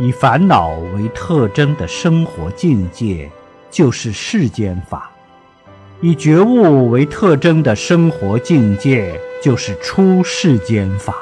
以烦恼为特征的生活境界就是世间法。以觉悟为特征的生活境界就是出世间法。